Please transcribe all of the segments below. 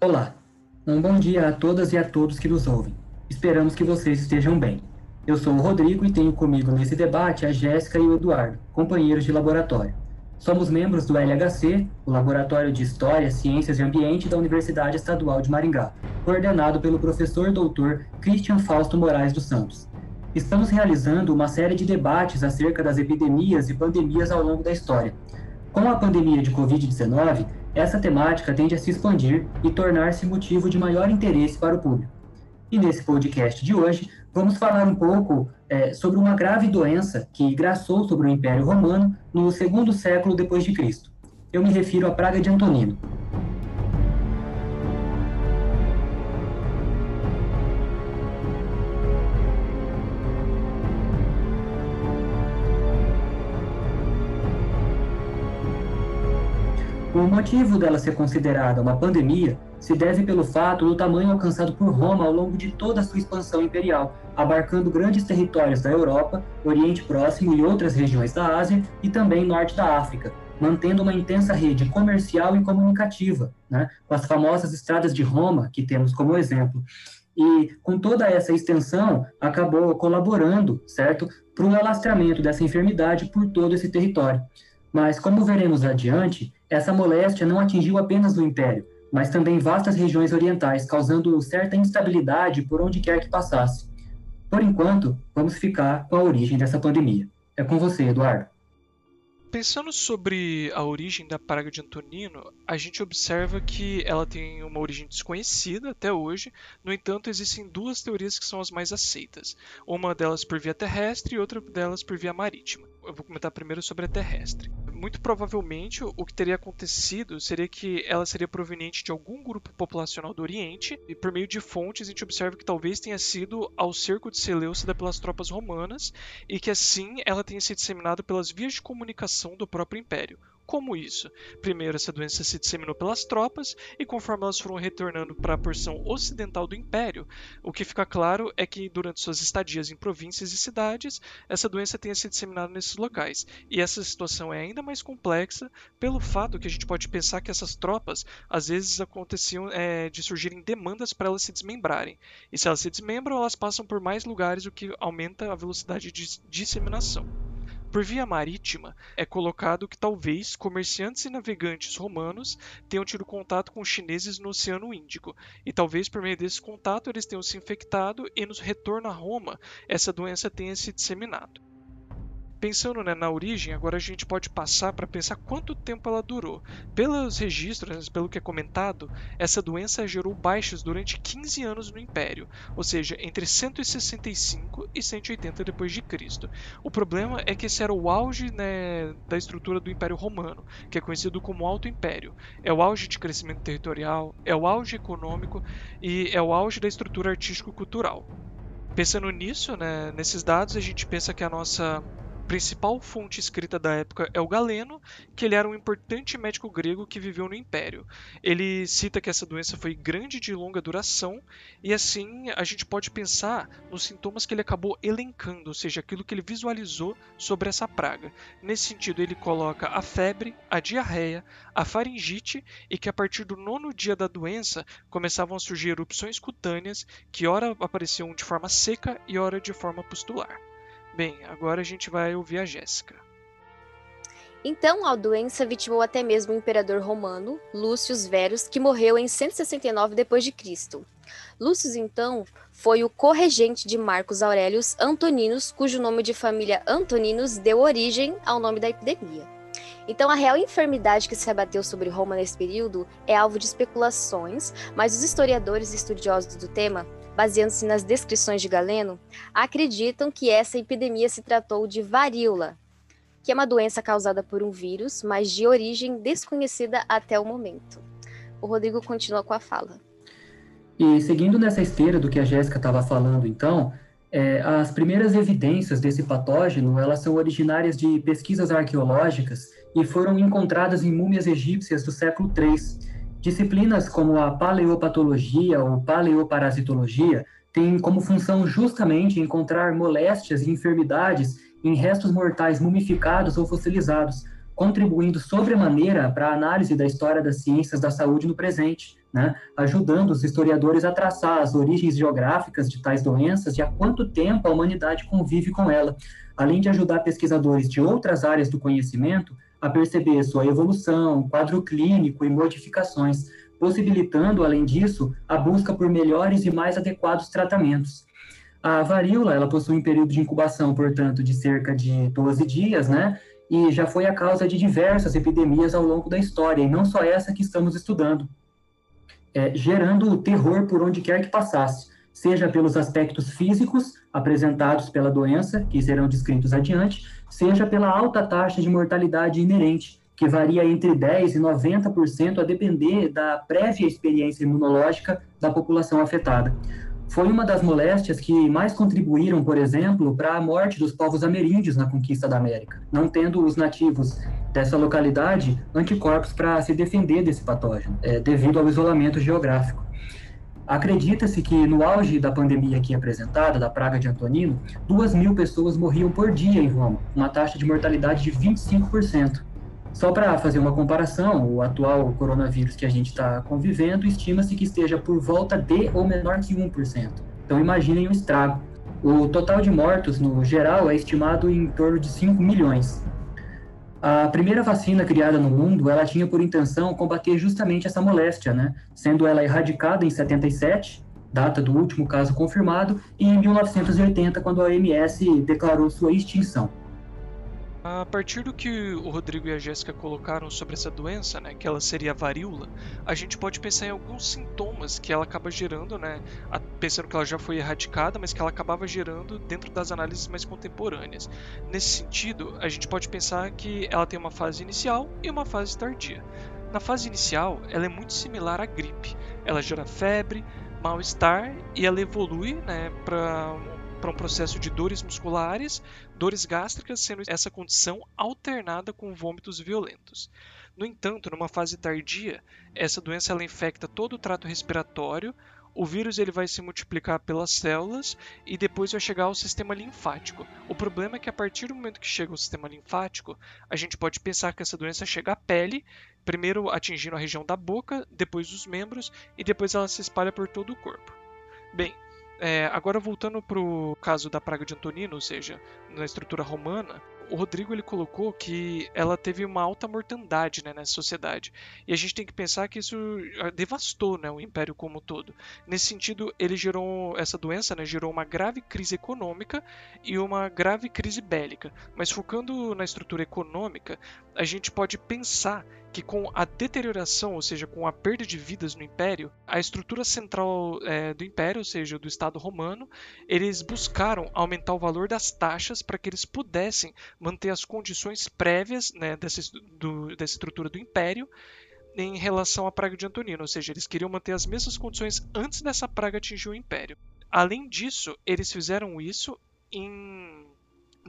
Olá, um bom dia a todas e a todos que nos ouvem. Esperamos que vocês estejam bem. Eu sou o Rodrigo e tenho comigo nesse debate a Jéssica e o Eduardo, companheiros de laboratório. Somos membros do LHC, o Laboratório de História, Ciências e Ambiente da Universidade Estadual de Maringá, coordenado pelo professor doutor Christian Fausto Moraes dos Santos. Estamos realizando uma série de debates acerca das epidemias e pandemias ao longo da história. Com a pandemia de Covid-19, essa temática tende a se expandir e tornar-se motivo de maior interesse para o público. E nesse podcast de hoje, vamos falar um pouco é, sobre uma grave doença que graçou sobre o Império Romano no segundo século depois de Cristo. Eu me refiro à praga de Antonino. O motivo dela ser considerada uma pandemia se deve pelo fato do tamanho alcançado por Roma ao longo de toda a sua expansão imperial, abarcando grandes territórios da Europa, Oriente Próximo e outras regiões da Ásia e também norte da África, mantendo uma intensa rede comercial e comunicativa, né, com as famosas estradas de Roma, que temos como exemplo. E com toda essa extensão, acabou colaborando, certo, para o alastramento dessa enfermidade por todo esse território. Mas, como veremos adiante, essa moléstia não atingiu apenas o Império, mas também vastas regiões orientais, causando certa instabilidade por onde quer que passasse. Por enquanto, vamos ficar com a origem dessa pandemia. É com você, Eduardo. Pensando sobre a origem da praga de Antonino, a gente observa que ela tem uma origem desconhecida até hoje, no entanto, existem duas teorias que são as mais aceitas. Uma delas por via terrestre e outra delas por via marítima. Eu vou comentar primeiro sobre a terrestre muito provavelmente o que teria acontecido seria que ela seria proveniente de algum grupo populacional do Oriente, e por meio de fontes a gente observa que talvez tenha sido ao cerco de Seleucida pelas tropas romanas, e que assim ela tenha se disseminado pelas vias de comunicação do próprio império, como isso? Primeiro, essa doença se disseminou pelas tropas, e conforme elas foram retornando para a porção ocidental do império, o que fica claro é que durante suas estadias em províncias e cidades, essa doença tenha se disseminado nesses locais. E essa situação é ainda mais complexa pelo fato que a gente pode pensar que essas tropas às vezes aconteciam é, de surgirem demandas para elas se desmembrarem. E se elas se desmembram, elas passam por mais lugares, o que aumenta a velocidade de disseminação. Por via marítima, é colocado que talvez comerciantes e navegantes romanos tenham tido contato com chineses no Oceano Índico, e talvez por meio desse contato eles tenham se infectado e no retorno a Roma essa doença tenha se disseminado. Pensando né, na origem, agora a gente pode passar para pensar quanto tempo ela durou. Pelos registros, pelo que é comentado, essa doença gerou baixas durante 15 anos no Império, ou seja, entre 165 e 180 depois de Cristo. O problema é que esse era o auge né, da estrutura do Império Romano, que é conhecido como Alto Império. É o auge de crescimento territorial, é o auge econômico e é o auge da estrutura artístico-cultural. Pensando nisso, né, nesses dados, a gente pensa que a nossa principal fonte escrita da época é o Galeno, que ele era um importante médico grego que viveu no Império. Ele cita que essa doença foi grande de longa duração, e assim a gente pode pensar nos sintomas que ele acabou elencando, ou seja, aquilo que ele visualizou sobre essa praga. Nesse sentido, ele coloca a febre, a diarreia, a faringite e que a partir do nono dia da doença começavam a surgir erupções cutâneas que ora apareciam de forma seca e ora de forma pustular. Bem, agora a gente vai ouvir a Jéssica. Então, a doença vitimou até mesmo o imperador romano, Lúcio Verus, que morreu em 169 d.C. Lúcio, então, foi o corregente de Marcos Aurelius Antoninos, cujo nome de família Antoninos deu origem ao nome da epidemia. Então, a real enfermidade que se abateu sobre Roma nesse período é alvo de especulações, mas os historiadores e estudiosos do tema baseando-se nas descrições de Galeno, acreditam que essa epidemia se tratou de varíola, que é uma doença causada por um vírus, mas de origem desconhecida até o momento. O Rodrigo continua com a fala. E seguindo nessa esteira do que a Jéssica estava falando, então, é, as primeiras evidências desse patógeno elas são originárias de pesquisas arqueológicas e foram encontradas em múmias egípcias do século III Disciplinas como a paleopatologia ou paleoparasitologia têm como função justamente encontrar moléstias e enfermidades em restos mortais mumificados ou fossilizados, contribuindo sobremaneira para a análise da história das ciências da saúde no presente, né, ajudando os historiadores a traçar as origens geográficas de tais doenças e há quanto tempo a humanidade convive com ela, além de ajudar pesquisadores de outras áreas do conhecimento a perceber sua evolução, quadro clínico e modificações, possibilitando, além disso, a busca por melhores e mais adequados tratamentos. A varíola, ela possui um período de incubação, portanto, de cerca de 12 dias, né? E já foi a causa de diversas epidemias ao longo da história, e não só essa que estamos estudando, é, gerando terror por onde quer que passasse, seja pelos aspectos físicos apresentados pela doença, que serão descritos adiante, seja pela alta taxa de mortalidade inerente, que varia entre 10% e 90% a depender da prévia experiência imunológica da população afetada. Foi uma das moléstias que mais contribuíram, por exemplo, para a morte dos povos ameríndios na conquista da América, não tendo os nativos dessa localidade anticorpos para se defender desse patógeno, é, devido ao isolamento geográfico. Acredita-se que no auge da pandemia aqui apresentada, da praga de Antonino, duas mil pessoas morriam por dia em Roma, uma taxa de mortalidade de 25%. Só para fazer uma comparação, o atual coronavírus que a gente está convivendo estima-se que esteja por volta de ou menor que 1%. Então imaginem o estrago. O total de mortos, no geral, é estimado em torno de 5 milhões. A primeira vacina criada no mundo, ela tinha por intenção combater justamente essa moléstia, né? Sendo ela erradicada em 77, data do último caso confirmado, e em 1980, quando a OMS declarou sua extinção. A partir do que o Rodrigo e a Jéssica colocaram sobre essa doença, né, que ela seria a varíola, a gente pode pensar em alguns sintomas que ela acaba gerando, né, pensando que ela já foi erradicada, mas que ela acabava gerando dentro das análises mais contemporâneas. Nesse sentido, a gente pode pensar que ela tem uma fase inicial e uma fase tardia. Na fase inicial, ela é muito similar à gripe. Ela gera febre, mal-estar e ela evolui né, para para um processo de dores musculares, dores gástricas, sendo essa condição alternada com vômitos violentos. No entanto, numa fase tardia, essa doença ela infecta todo o trato respiratório, o vírus ele vai se multiplicar pelas células e depois vai chegar ao sistema linfático. O problema é que a partir do momento que chega ao sistema linfático, a gente pode pensar que essa doença chega à pele, primeiro atingindo a região da boca, depois os membros e depois ela se espalha por todo o corpo. Bem, é, agora voltando para o caso da praga de Antonino, ou seja, na estrutura romana, o Rodrigo ele colocou que ela teve uma alta mortandade né, nessa sociedade. E a gente tem que pensar que isso ah, devastou né, o império como um todo. Nesse sentido, ele gerou essa doença, né, gerou uma grave crise econômica e uma grave crise bélica. Mas focando na estrutura econômica, a gente pode pensar que com a deterioração, ou seja, com a perda de vidas no Império, a estrutura central é, do Império, ou seja, do Estado romano, eles buscaram aumentar o valor das taxas para que eles pudessem manter as condições prévias né, dessa, do, dessa estrutura do Império em relação à praga de Antonino, ou seja, eles queriam manter as mesmas condições antes dessa praga atingir o Império. Além disso, eles fizeram isso em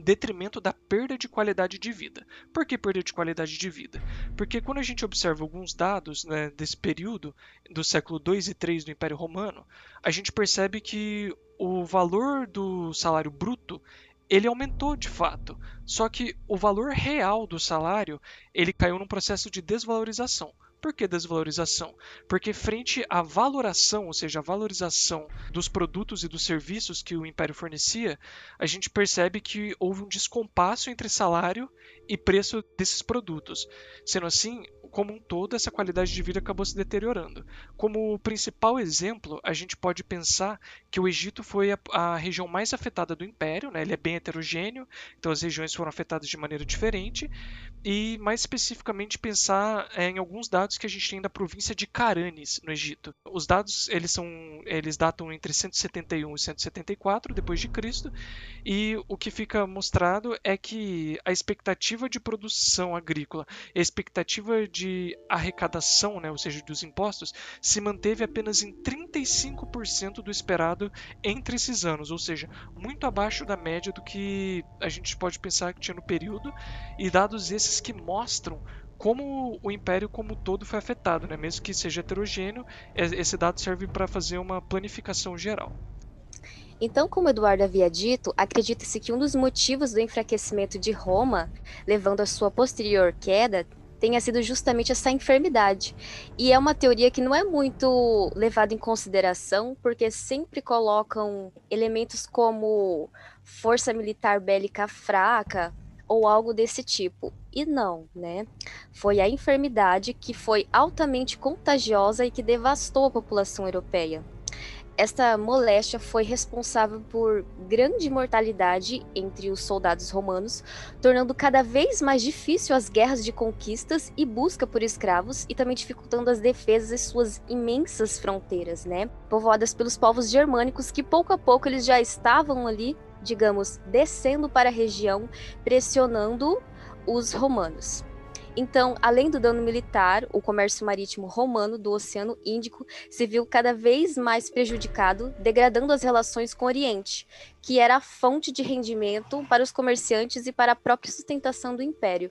detrimento da perda de qualidade de vida. Por que perda de qualidade de vida? Porque quando a gente observa alguns dados né, desse período, do século 2 e 3 do Império Romano, a gente percebe que o valor do salário bruto ele aumentou de fato, só que o valor real do salário ele caiu num processo de desvalorização. Por que desvalorização? Porque frente à valoração, ou seja, a valorização dos produtos e dos serviços que o império fornecia, a gente percebe que houve um descompasso entre salário e preço desses produtos. Sendo assim, como um todo, essa qualidade de vida acabou se deteriorando. Como principal exemplo, a gente pode pensar que o Egito foi a, a região mais afetada do Império, né? ele é bem heterogêneo, então as regiões foram afetadas de maneira diferente, e mais especificamente pensar é, em alguns dados que a gente tem da província de Caranes, no Egito. Os dados eles são eles datam entre 171 e 174 depois de Cristo, e o que fica mostrado é que a expectativa de produção agrícola, a expectativa de arrecadação, né, ou seja, dos impostos, se manteve apenas em 35% do esperado entre esses anos, ou seja, muito abaixo da média do que a gente pode pensar que tinha no período, e dados esses que mostram como o império como todo foi afetado, né? mesmo que seja heterogêneo, esse dado serve para fazer uma planificação geral. Então, como Eduardo havia dito, acredita-se que um dos motivos do enfraquecimento de Roma, levando à sua posterior queda, tenha sido justamente essa enfermidade. E é uma teoria que não é muito levada em consideração, porque sempre colocam elementos como força militar bélica fraca ou algo desse tipo. E não, né? Foi a enfermidade que foi altamente contagiosa e que devastou a população europeia. Esta moléstia foi responsável por grande mortalidade entre os soldados romanos, tornando cada vez mais difícil as guerras de conquistas e busca por escravos e também dificultando as defesas de suas imensas fronteiras, né? Povoadas pelos povos germânicos que pouco a pouco eles já estavam ali, digamos, descendo para a região, pressionando os romanos. Então, além do dano militar, o comércio marítimo romano do Oceano Índico se viu cada vez mais prejudicado, degradando as relações com o Oriente, que era a fonte de rendimento para os comerciantes e para a própria sustentação do império.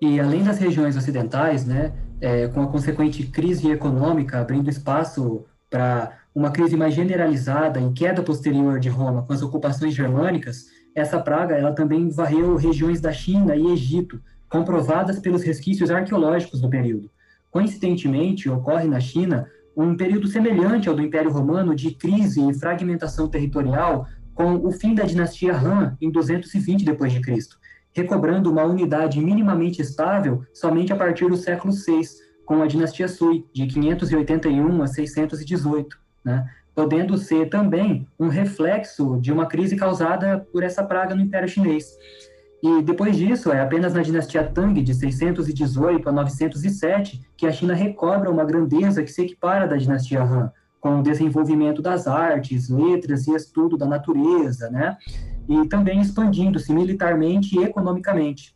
E além das regiões ocidentais, né, é, com a consequente crise econômica abrindo espaço para uma crise mais generalizada em queda posterior de Roma com as ocupações germânicas, essa praga ela também varreu regiões da China e Egito, comprovadas pelos resquícios arqueológicos do período. Coincidentemente, ocorre na China um período semelhante ao do Império Romano de crise e fragmentação territorial com o fim da dinastia Han em 220 d.C., recobrando uma unidade minimamente estável somente a partir do século VI, com a dinastia Sui, de 581 a 618, né? Podendo ser também um reflexo de uma crise causada por essa praga no Império Chinês. E depois disso, é apenas na dinastia Tang, de 618 a 907, que a China recobra uma grandeza que se equipara da dinastia Han, com o desenvolvimento das artes, letras e estudo da natureza, né? E também expandindo-se militarmente e economicamente.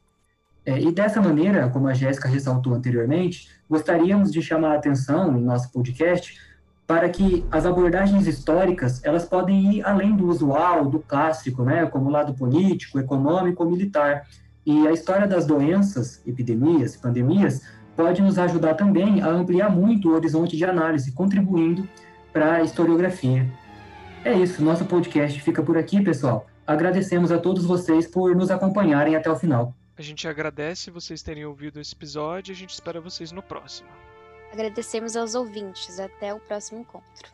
É, e dessa maneira, como a Jéssica ressaltou anteriormente, gostaríamos de chamar a atenção em nosso podcast para que as abordagens históricas elas podem ir além do usual, do clássico, né, como lado político, econômico militar. E a história das doenças, epidemias, pandemias, pode nos ajudar também a ampliar muito o horizonte de análise, contribuindo para a historiografia. É isso, nosso podcast fica por aqui, pessoal. Agradecemos a todos vocês por nos acompanharem até o final. A gente agradece vocês terem ouvido esse episódio e a gente espera vocês no próximo. Agradecemos aos ouvintes. Até o próximo encontro.